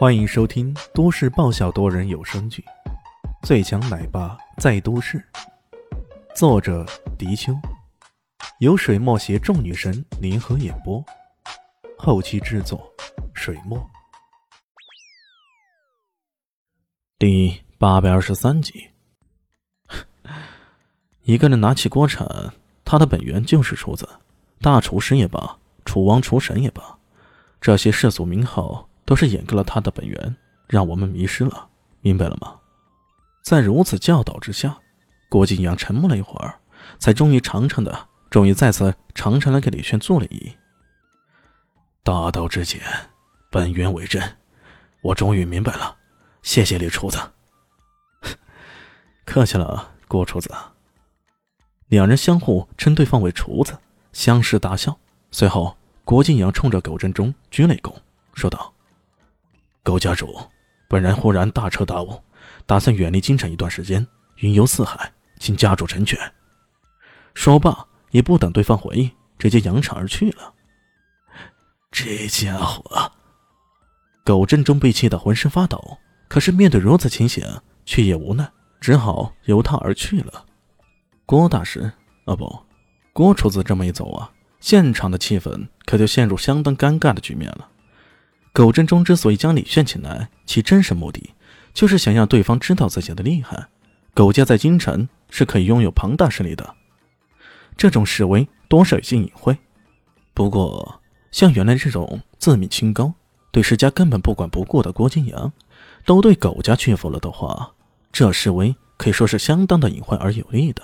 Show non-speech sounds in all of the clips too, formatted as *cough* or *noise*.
欢迎收听都市爆笑多人有声剧《最强奶爸在都市》，作者：迪秋，由水墨携众女神联合演播，后期制作：水墨。第八百二十三集，*laughs* 一个人拿起锅铲，他的本源就是厨子，大厨师也罢，厨王、厨神也罢，这些世俗名号。都是掩盖了他的本源，让我们迷失了，明白了吗？在如此教导之下，郭靖阳沉默了一会儿，才终于长长的，终于再次长长的给李轩做了揖。大道至简，本源为真，我终于明白了，谢谢李厨子。*laughs* 客气了，郭厨子。两人相互称对方为厨子，相视大笑。随后，郭靖阳冲着苟振中鞠了一躬，说道。狗家主，本人忽然大彻大悟，打算远离京城一段时间，云游四海，请家主成全。说罢，也不等对方回应，直接扬长而去了。这家伙，苟振中被气得浑身发抖，可是面对如此情形，却也无奈，只好由他而去了。郭大师，啊不，郭厨子这么一走啊，现场的气氛可就陷入相当尴尬的局面了。苟振中之所以将李炫请来，其真实目的就是想让对方知道自己的厉害。苟家在京城是可以拥有庞大势力的，这种示威多少有些隐晦。不过，像原来这种自命清高、对世家根本不管不顾的郭金阳，都对苟家屈服了的话，这示威可以说是相当的隐晦而有力的。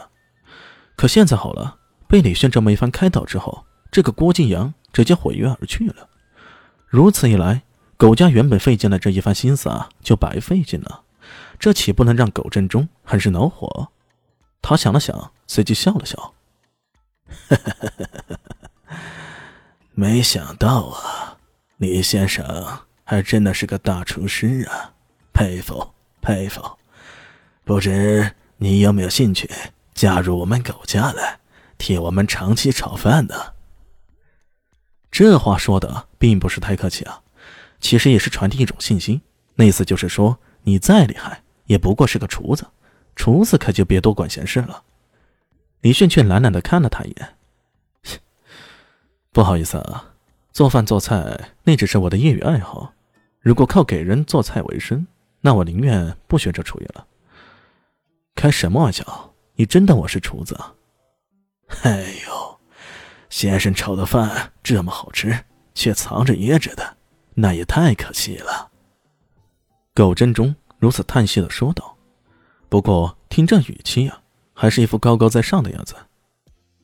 可现在好了，被李炫这么一番开导之后，这个郭晋阳直接毁约而去了。如此一来，苟家原本费尽了这一番心思啊，就白费尽了。这岂不能让苟振中很是恼火？他想了想，随即笑了笑：“ *laughs* 没想到啊，李先生还真的是个大厨师啊，佩服佩服。不知你有没有兴趣加入我们苟家来，替我们长期炒饭呢？”这话说的并不是太客气啊，其实也是传递一种信心，那意思就是说，你再厉害，也不过是个厨子，厨子可就别多管闲事了。李迅却懒懒的看了他一眼，不好意思啊，做饭做菜那只是我的业余爱好，如果靠给人做菜为生，那我宁愿不学这厨艺了。开什么玩笑？你真当我是厨子啊？哎呦！先生炒的饭这么好吃，却藏着掖着的，那也太可惜了。苟真中如此叹息的说道。不过听这语气啊，还是一副高高在上的样子。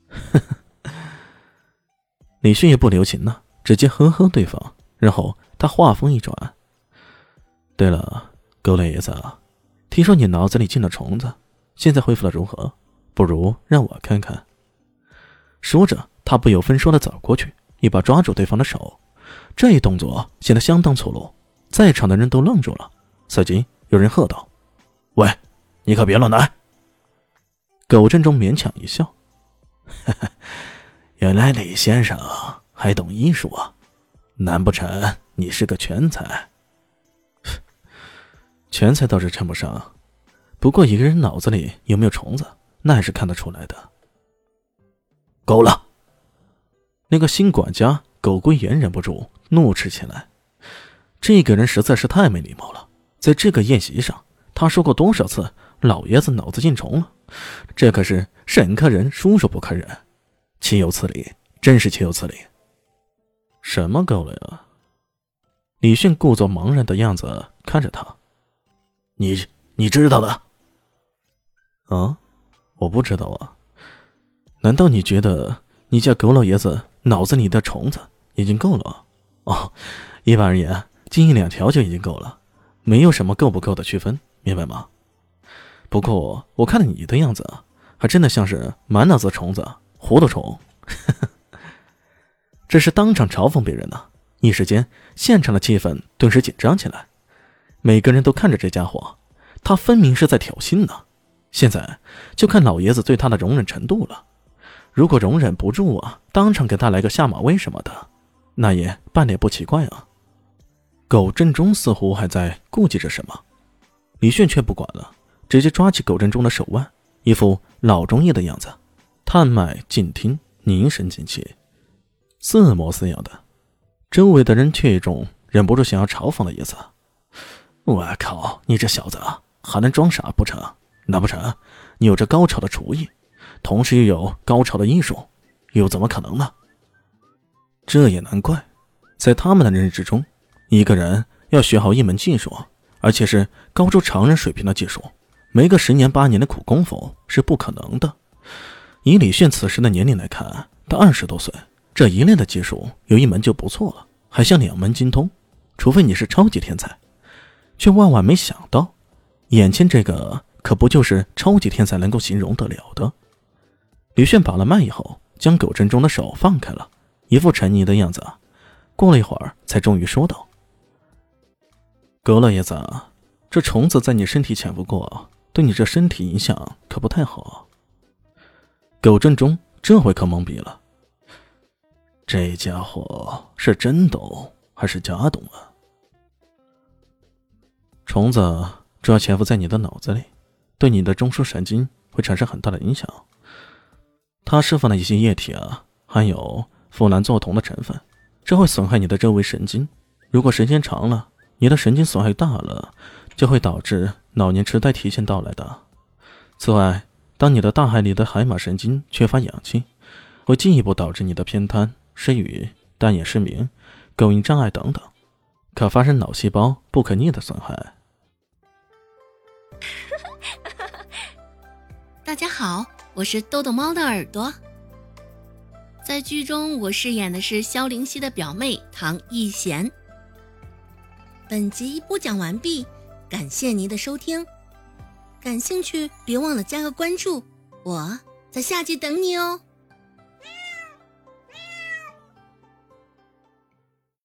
*laughs* 李迅也不留情了，直接呵呵对方，然后他话锋一转：“对了，狗老爷子，听说你脑子里进了虫子，现在恢复的如何？不如让我看看。”说着。他不由分说的走过去，一把抓住对方的手，这一动作显得相当粗鲁，在场的人都愣住了。随即有人喝道：“喂，你可别乱来！”苟振中勉强一笑：“ *laughs* 原来李先生还懂医术啊？难不成你是个全才？”“全才倒是称不上，不过一个人脑子里有没有虫子，那还是看得出来的。”“够了！”那个新管家苟归言忍不住怒斥起来：“这个人实在是太没礼貌了！在这个宴席上，他说过多少次老爷子脑子进虫了？这可是沈客人叔叔不可忍，岂有此理！真是岂有此理！”什么狗了呀？李迅故作茫然的样子看着他：“你你知道的？啊？我不知道啊？难道你觉得你家狗老爷子？”脑子里的虫子已经够了哦，一般而言，金一两条就已经够了，没有什么够不够的区分，明白吗？不过我看你的样子，还真的像是满脑子虫子，糊涂虫。*laughs* 这是当场嘲讽别人呢，一时间现场的气氛顿时紧张起来，每个人都看着这家伙，他分明是在挑衅呢。现在就看老爷子对他的容忍程度了。如果容忍不住啊，当场给他来个下马威什么的，那也半点不奇怪啊。苟振中似乎还在顾忌着什么，李炫却不管了，直接抓起苟振中的手腕，一副老中医的样子，探脉静听，凝神静气，似模似样的。周围的人却有种忍不住想要嘲讽的意思。我靠，你这小子还能装傻不成？难不成你有着高超的厨艺，同时又有高超的医术？又怎么可能呢？这也难怪，在他们的认知中，一个人要学好一门技术，而且是高出常人水平的技术，没个十年八年的苦功夫是不可能的。以李炫此时的年龄来看，他二十多岁，这一类的技术有一门就不错了，还想两门精通，除非你是超级天才。却万万没想到，眼前这个可不就是超级天才能够形容得了的。李炫把了脉以后，将苟振中的手放开了，一副沉溺的样子。过了一会儿，才终于说道：“葛老爷子，这虫子在你身体潜伏过，对你这身体影响可不太好。”苟振中这回可懵逼了，这家伙是真懂还是假懂啊？虫子主要潜伏在你的脑子里，对你的中枢神经会产生很大的影响。它释放的一些液体啊，含有呋喃唑酮的成分，这会损害你的周围神经。如果时间长了，你的神经损害大了，就会导致老年痴呆提前到来的。此外，当你的大海里的海马神经缺乏氧气，会进一步导致你的偏瘫、失语、单眼失明、构音障碍等等，可发生脑细胞不可逆的损害。*laughs* 大家好，我是豆豆猫的耳朵。在剧中，我饰演的是萧灵溪的表妹唐艺贤。本集播讲完毕，感谢您的收听。感兴趣别忘了加个关注，我在下集等你哦。